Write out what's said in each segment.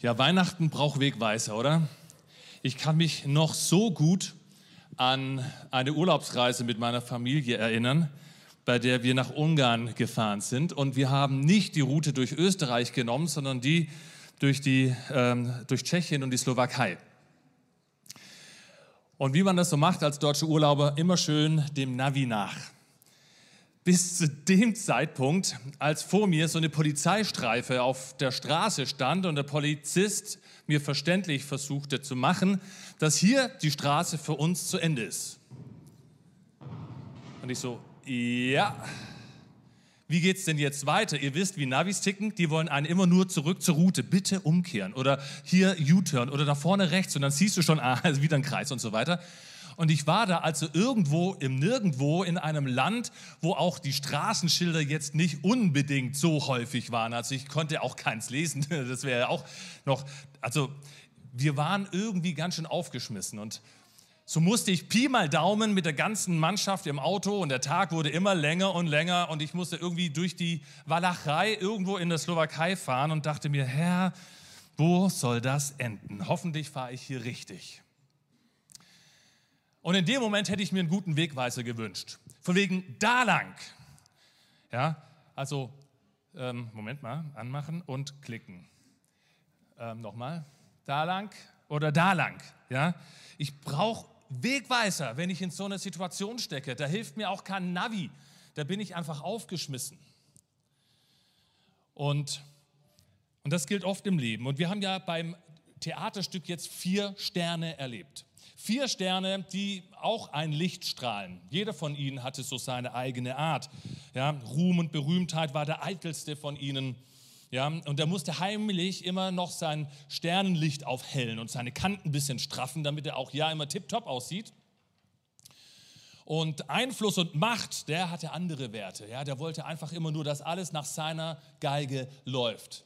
Ja, Weihnachten braucht Wegweiser, oder? Ich kann mich noch so gut an eine Urlaubsreise mit meiner Familie erinnern, bei der wir nach Ungarn gefahren sind. Und wir haben nicht die Route durch Österreich genommen, sondern die durch, die, ähm, durch Tschechien und die Slowakei. Und wie man das so macht als deutsche Urlauber, immer schön dem Navi nach bis zu dem Zeitpunkt, als vor mir so eine Polizeistreife auf der Straße stand und der Polizist mir verständlich versuchte zu machen, dass hier die Straße für uns zu Ende ist. Und ich so, ja, wie geht es denn jetzt weiter? Ihr wisst, wie Navis ticken, die wollen einen immer nur zurück zur Route, bitte umkehren oder hier U-Turn oder da vorne rechts und dann siehst du schon, ah, wieder ein Kreis und so weiter. Und ich war da also irgendwo im Nirgendwo in einem Land, wo auch die Straßenschilder jetzt nicht unbedingt so häufig waren. Also ich konnte auch keins lesen. Das wäre auch noch, also wir waren irgendwie ganz schön aufgeschmissen und so musste ich Pi mal Daumen mit der ganzen Mannschaft im Auto und der Tag wurde immer länger und länger und ich musste irgendwie durch die Walachei irgendwo in der Slowakei fahren und dachte mir, Herr, wo soll das enden? Hoffentlich fahre ich hier richtig. Und in dem Moment hätte ich mir einen guten Wegweiser gewünscht. Von wegen da lang. Ja, also, ähm, Moment mal, anmachen und klicken. Ähm, Nochmal, da lang oder da lang. Ja, ich brauche Wegweiser, wenn ich in so einer Situation stecke. Da hilft mir auch kein Navi. Da bin ich einfach aufgeschmissen. Und, und das gilt oft im Leben. Und wir haben ja beim Theaterstück jetzt vier Sterne erlebt. Vier Sterne, die auch ein Licht strahlen. Jeder von ihnen hatte so seine eigene Art. Ja, Ruhm und Berühmtheit war der eitelste von ihnen. Ja, und er musste heimlich immer noch sein Sternenlicht aufhellen und seine Kanten ein bisschen straffen, damit er auch ja immer tiptop aussieht. Und Einfluss und Macht, der hatte andere Werte. Ja, der wollte einfach immer nur, dass alles nach seiner Geige läuft.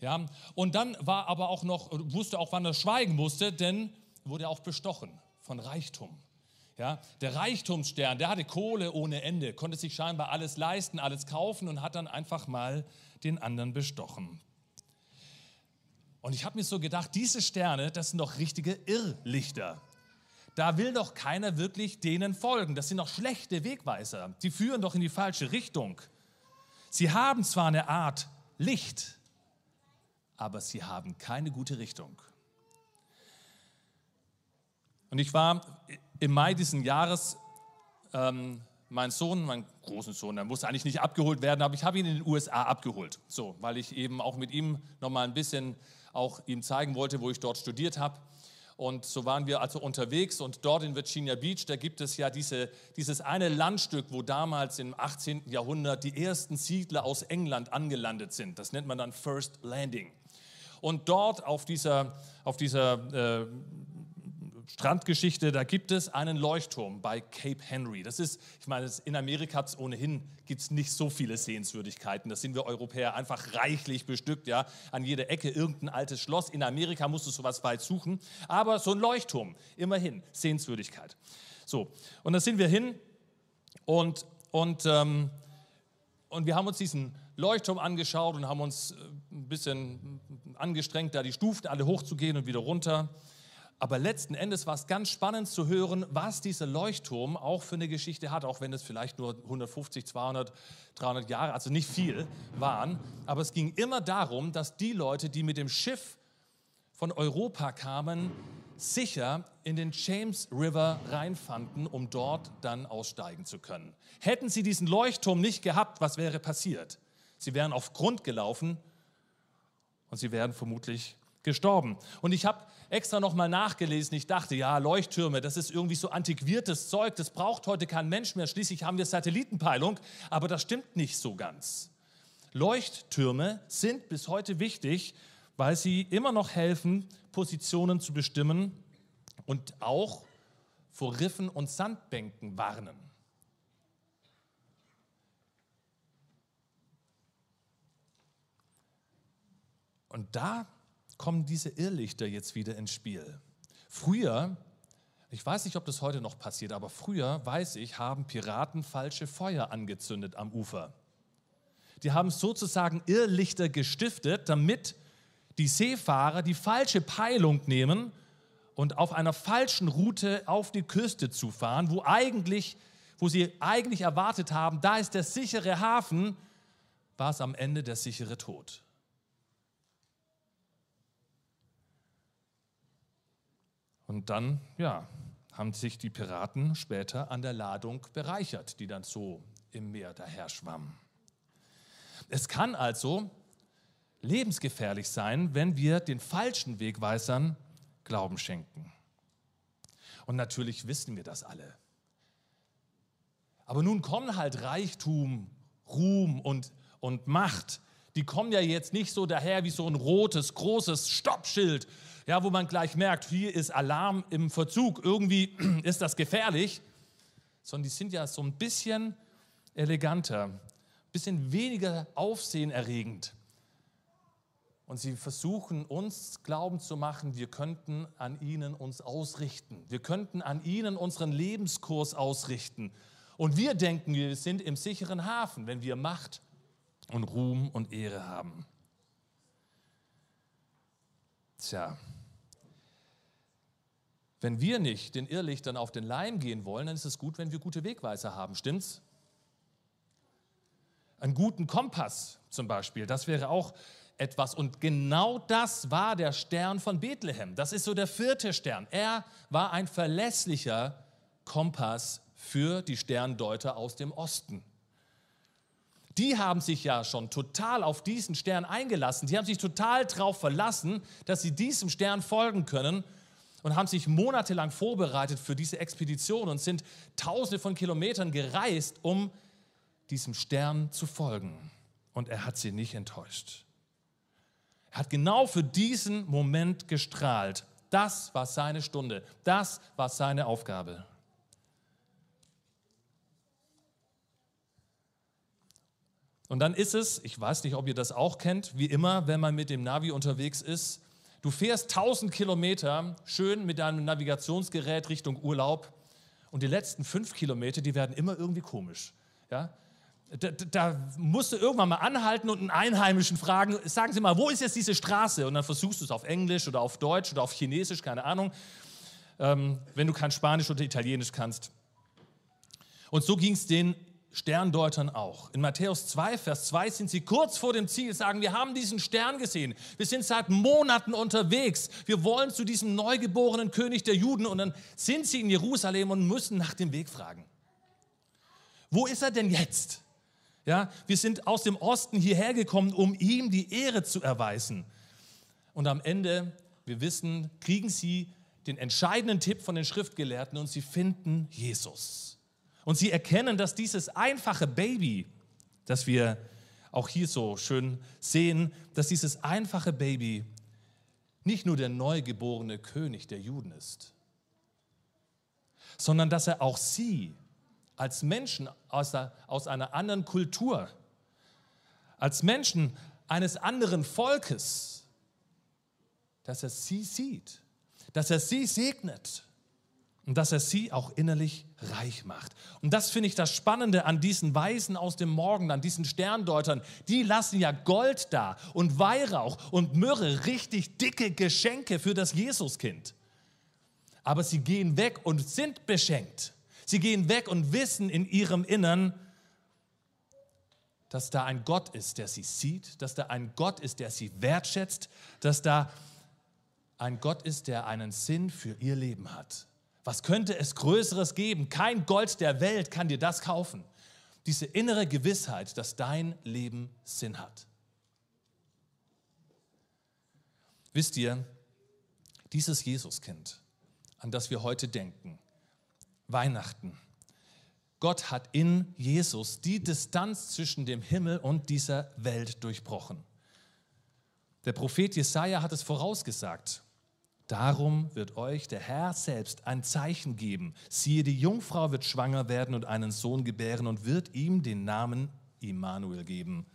Ja, und dann war aber auch noch, wusste auch, wann er schweigen musste, denn wurde auch bestochen von Reichtum. Ja, der Reichtumsstern, der hatte Kohle ohne Ende, konnte sich scheinbar alles leisten, alles kaufen und hat dann einfach mal den anderen bestochen. Und ich habe mir so gedacht, diese Sterne, das sind doch richtige Irrlichter. Da will doch keiner wirklich denen folgen. Das sind doch schlechte Wegweiser. Die führen doch in die falsche Richtung. Sie haben zwar eine Art Licht, aber sie haben keine gute Richtung. Und ich war im Mai diesen Jahres, ähm, mein Sohn, mein großen Sohn, der musste eigentlich nicht abgeholt werden, aber ich habe ihn in den USA abgeholt. So, weil ich eben auch mit ihm nochmal ein bisschen auch ihm zeigen wollte, wo ich dort studiert habe. Und so waren wir also unterwegs und dort in Virginia Beach, da gibt es ja diese, dieses eine Landstück, wo damals im 18. Jahrhundert die ersten Siedler aus England angelandet sind. Das nennt man dann First Landing. Und dort auf dieser, auf dieser äh, Strandgeschichte, da gibt es einen Leuchtturm bei Cape Henry. Das ist, ich meine, in Amerika ohnehin gibt es nicht so viele Sehenswürdigkeiten. Das sind wir Europäer einfach reichlich bestückt, ja. An jeder Ecke irgendein altes Schloss. In Amerika musst du sowas weit suchen. Aber so ein Leuchtturm, immerhin, Sehenswürdigkeit. So, und da sind wir hin und, und, ähm, und wir haben uns diesen Leuchtturm angeschaut und haben uns äh, ein bisschen angestrengt, da die Stufen alle hochzugehen und wieder runter. Aber letzten Endes war es ganz spannend zu hören, was dieser Leuchtturm auch für eine Geschichte hat, auch wenn es vielleicht nur 150, 200, 300 Jahre, also nicht viel waren. Aber es ging immer darum, dass die Leute, die mit dem Schiff von Europa kamen, sicher in den James River reinfanden, um dort dann aussteigen zu können. Hätten sie diesen Leuchtturm nicht gehabt, was wäre passiert? Sie wären auf Grund gelaufen und sie wären vermutlich gestorben. Und ich habe extra nochmal nachgelesen. Ich dachte, ja, Leuchttürme, das ist irgendwie so antiquiertes Zeug, das braucht heute kein Mensch mehr. Schließlich haben wir Satellitenpeilung, aber das stimmt nicht so ganz. Leuchttürme sind bis heute wichtig, weil sie immer noch helfen, Positionen zu bestimmen und auch vor Riffen und Sandbänken warnen. Und da kommen diese Irrlichter jetzt wieder ins Spiel. Früher, ich weiß nicht, ob das heute noch passiert, aber früher, weiß ich, haben Piraten falsche Feuer angezündet am Ufer. Die haben sozusagen Irrlichter gestiftet, damit die Seefahrer die falsche Peilung nehmen und auf einer falschen Route auf die Küste zu fahren, wo eigentlich, wo sie eigentlich erwartet haben, da ist der sichere Hafen, war es am Ende der sichere Tod. Und dann, ja, haben sich die Piraten später an der Ladung bereichert, die dann so im Meer daher schwamm. Es kann also lebensgefährlich sein, wenn wir den falschen Wegweisern Glauben schenken. Und natürlich wissen wir das alle. Aber nun kommen halt Reichtum, Ruhm und, und Macht. Die kommen ja jetzt nicht so daher wie so ein rotes, großes Stoppschild, ja, wo man gleich merkt, hier ist Alarm im Verzug, irgendwie ist das gefährlich, sondern die sind ja so ein bisschen eleganter, ein bisschen weniger aufsehenerregend. Und sie versuchen uns glauben zu machen, wir könnten an ihnen uns ausrichten. Wir könnten an ihnen unseren Lebenskurs ausrichten. Und wir denken, wir sind im sicheren Hafen, wenn wir Macht und Ruhm und Ehre haben. Tja, wenn wir nicht den Irrlichtern auf den Leim gehen wollen, dann ist es gut, wenn wir gute Wegweiser haben, stimmt's? Einen guten Kompass zum Beispiel, das wäre auch etwas. Und genau das war der Stern von Bethlehem. Das ist so der vierte Stern. Er war ein verlässlicher Kompass für die Sterndeuter aus dem Osten. Die haben sich ja schon total auf diesen Stern eingelassen. Die haben sich total darauf verlassen, dass sie diesem Stern folgen können und haben sich monatelang vorbereitet für diese Expedition und sind tausende von Kilometern gereist, um diesem Stern zu folgen. Und er hat sie nicht enttäuscht. Er hat genau für diesen Moment gestrahlt. Das war seine Stunde. Das war seine Aufgabe. Und dann ist es, ich weiß nicht, ob ihr das auch kennt, wie immer, wenn man mit dem Navi unterwegs ist, du fährst 1000 Kilometer schön mit deinem Navigationsgerät Richtung Urlaub und die letzten fünf Kilometer, die werden immer irgendwie komisch. Ja? Da, da, musst du irgendwann mal anhalten und einen Einheimischen fragen, sagen Sie mal, wo ist jetzt diese Straße? Und dann versuchst du es auf Englisch oder auf Deutsch oder auf Chinesisch, keine Ahnung, ähm, wenn du kein Spanisch oder Italienisch kannst. Und so ging es den Sterndeutern auch. In Matthäus 2, Vers 2 sind sie kurz vor dem Ziel, sagen, wir haben diesen Stern gesehen, wir sind seit Monaten unterwegs, wir wollen zu diesem neugeborenen König der Juden und dann sind sie in Jerusalem und müssen nach dem Weg fragen. Wo ist er denn jetzt? Ja, wir sind aus dem Osten hierher gekommen, um ihm die Ehre zu erweisen. Und am Ende, wir wissen, kriegen sie den entscheidenden Tipp von den Schriftgelehrten und sie finden Jesus. Und sie erkennen, dass dieses einfache Baby, das wir auch hier so schön sehen, dass dieses einfache Baby nicht nur der neugeborene König der Juden ist, sondern dass er auch sie als Menschen aus, der, aus einer anderen Kultur, als Menschen eines anderen Volkes, dass er sie sieht, dass er sie segnet und dass er sie auch innerlich reich macht. Und das finde ich das Spannende an diesen Weisen aus dem Morgen, an diesen Sterndeutern. Die lassen ja Gold da und Weihrauch und Myrrhe, richtig dicke Geschenke für das Jesuskind. Aber sie gehen weg und sind beschenkt. Sie gehen weg und wissen in ihrem Innern, dass da ein Gott ist, der sie sieht, dass da ein Gott ist, der sie wertschätzt, dass da ein Gott ist, der einen Sinn für ihr Leben hat. Was könnte es Größeres geben? Kein Gold der Welt kann dir das kaufen. Diese innere Gewissheit, dass dein Leben Sinn hat. Wisst ihr, dieses Jesuskind, an das wir heute denken, Weihnachten. Gott hat in Jesus die Distanz zwischen dem Himmel und dieser Welt durchbrochen. Der Prophet Jesaja hat es vorausgesagt. Darum wird euch der Herr selbst ein Zeichen geben. Siehe, die Jungfrau wird schwanger werden und einen Sohn gebären und wird ihm den Namen Immanuel geben.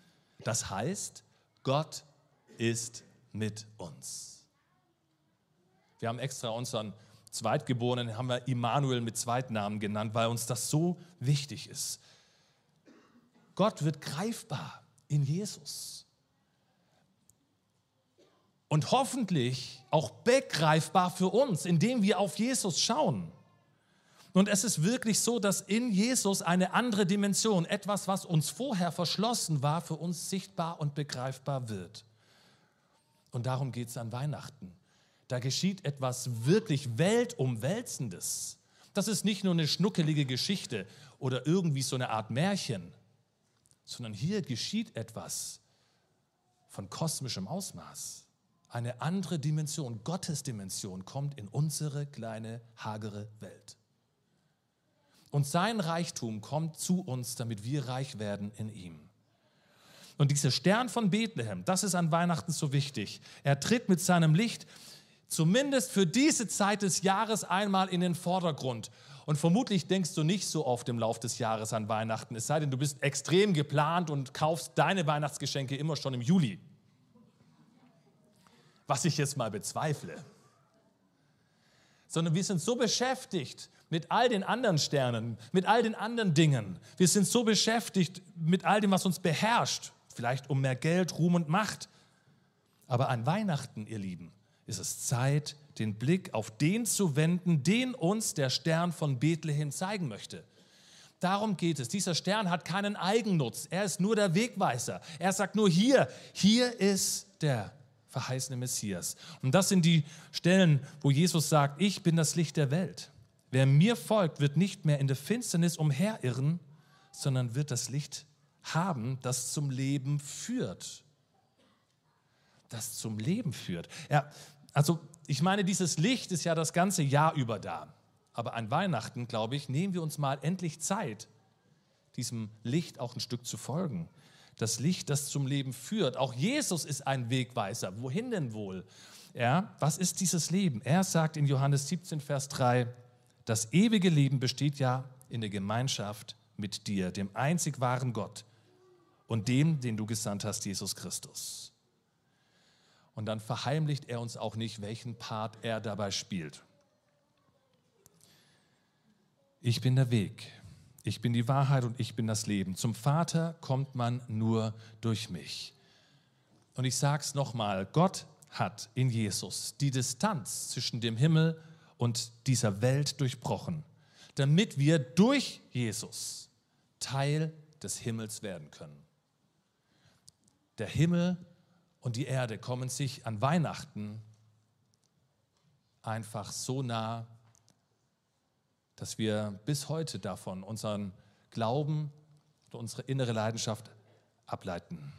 Das heißt, Gott ist mit uns. Wir haben extra unseren Zweitgeborenen haben wir Immanuel mit Zweitnamen genannt, weil uns das so wichtig ist. Gott wird greifbar in Jesus. Und hoffentlich auch begreifbar für uns, indem wir auf Jesus schauen. Und es ist wirklich so, dass in Jesus eine andere Dimension, etwas, was uns vorher verschlossen war, für uns sichtbar und begreifbar wird. Und darum geht es an Weihnachten. Da geschieht etwas wirklich Weltumwälzendes. Das ist nicht nur eine schnuckelige Geschichte oder irgendwie so eine Art Märchen, sondern hier geschieht etwas von kosmischem Ausmaß. Eine andere Dimension, Gottes Dimension, kommt in unsere kleine, hagere Welt. Und sein Reichtum kommt zu uns, damit wir reich werden in ihm. Und dieser Stern von Bethlehem, das ist an Weihnachten so wichtig. Er tritt mit seinem Licht zumindest für diese Zeit des Jahres einmal in den Vordergrund. Und vermutlich denkst du nicht so oft im Lauf des Jahres an Weihnachten, es sei denn, du bist extrem geplant und kaufst deine Weihnachtsgeschenke immer schon im Juli. Was ich jetzt mal bezweifle. Sondern wir sind so beschäftigt mit all den anderen Sternen, mit all den anderen Dingen. Wir sind so beschäftigt mit all dem, was uns beherrscht. Vielleicht um mehr Geld, Ruhm und Macht. Aber an Weihnachten, ihr Lieben, ist es Zeit, den Blick auf den zu wenden, den uns der Stern von Bethlehem zeigen möchte. Darum geht es. Dieser Stern hat keinen Eigennutz. Er ist nur der Wegweiser. Er sagt nur hier, hier ist der verheißene Messias. Und das sind die Stellen, wo Jesus sagt, ich bin das Licht der Welt. Wer mir folgt, wird nicht mehr in der Finsternis umherirren, sondern wird das Licht haben, das zum Leben führt. Das zum Leben führt. Ja, also ich meine, dieses Licht ist ja das ganze Jahr über da. Aber an Weihnachten, glaube ich, nehmen wir uns mal endlich Zeit, diesem Licht auch ein Stück zu folgen. Das Licht, das zum Leben führt. Auch Jesus ist ein Wegweiser. Wohin denn wohl? Ja, was ist dieses Leben? Er sagt in Johannes 17, Vers 3, das ewige Leben besteht ja in der Gemeinschaft mit dir, dem einzig wahren Gott und dem, den du gesandt hast, Jesus Christus. Und dann verheimlicht er uns auch nicht, welchen Part er dabei spielt. Ich bin der Weg, ich bin die Wahrheit und ich bin das Leben. Zum Vater kommt man nur durch mich. Und ich sage es nochmal, Gott hat in Jesus die Distanz zwischen dem Himmel und dieser Welt durchbrochen, damit wir durch Jesus Teil des Himmels werden können. Der Himmel und die Erde kommen sich an Weihnachten einfach so nah, dass wir bis heute davon unseren Glauben und unsere innere Leidenschaft ableiten.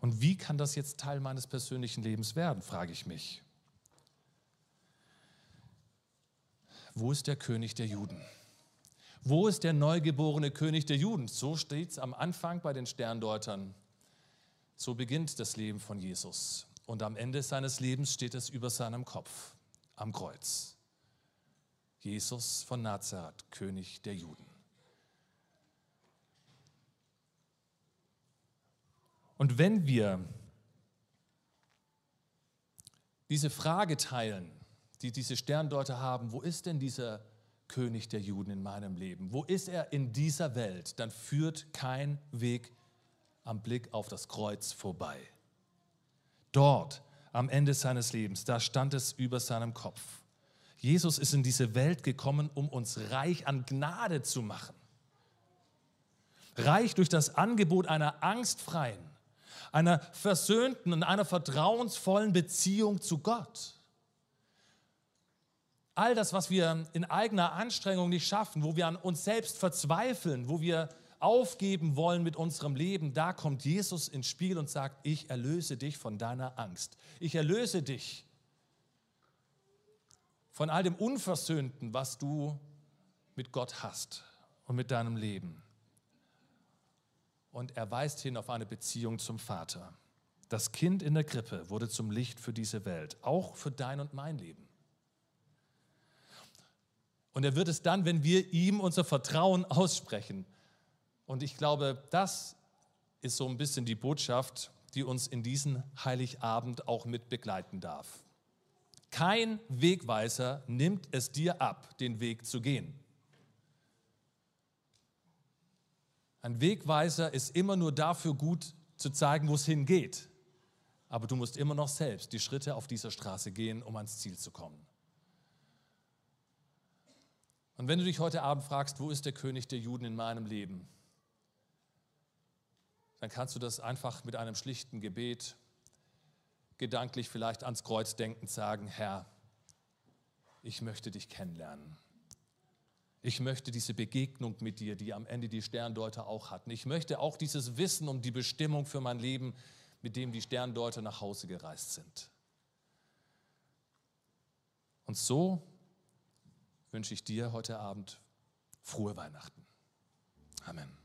Und wie kann das jetzt Teil meines persönlichen Lebens werden, frage ich mich. wo ist der König der Juden? Wo ist der neugeborene König der Juden? So steht es am Anfang bei den Sterndeutern. So beginnt das Leben von Jesus. Und am Ende seines Lebens steht es über seinem Kopf am Kreuz. Jesus von Nazareth, König der Juden. Und wenn wir diese Frage teilen, die diese Sterndeuter haben, wo ist denn dieser König der Juden in meinem Leben? Wo ist er in dieser Welt? Dann führt kein Weg am Blick auf das Kreuz vorbei. Dort, am Ende seines Lebens, da stand es über seinem Kopf. Jesus ist in diese Welt gekommen, um uns reich an Gnade zu machen. Reich durch das Angebot einer angstfreien, einer versöhnten und einer vertrauensvollen Beziehung zu Gott. All das, was wir in eigener Anstrengung nicht schaffen, wo wir an uns selbst verzweifeln, wo wir aufgeben wollen mit unserem Leben, da kommt Jesus ins Spiel und sagt, ich erlöse dich von deiner Angst. Ich erlöse dich von all dem Unversöhnten, was du mit Gott hast und mit deinem Leben. Und er weist hin auf eine Beziehung zum Vater. Das Kind in der Krippe wurde zum Licht für diese Welt, auch für dein und mein Leben. Und er wird es dann, wenn wir ihm unser Vertrauen aussprechen. Und ich glaube, das ist so ein bisschen die Botschaft, die uns in diesen Heiligabend auch mit begleiten darf. Kein Wegweiser nimmt es dir ab, den Weg zu gehen. Ein Wegweiser ist immer nur dafür gut zu zeigen, wo es hingeht. aber du musst immer noch selbst die Schritte auf dieser Straße gehen, um ans Ziel zu kommen. Und wenn du dich heute Abend fragst, wo ist der König der Juden in meinem Leben, dann kannst du das einfach mit einem schlichten Gebet, gedanklich vielleicht ans Kreuz denkend sagen, Herr, ich möchte dich kennenlernen. Ich möchte diese Begegnung mit dir, die am Ende die Sterndeuter auch hatten. Ich möchte auch dieses Wissen um die Bestimmung für mein Leben, mit dem die Sterndeuter nach Hause gereist sind. Und so wünsche ich dir heute Abend frohe Weihnachten. Amen.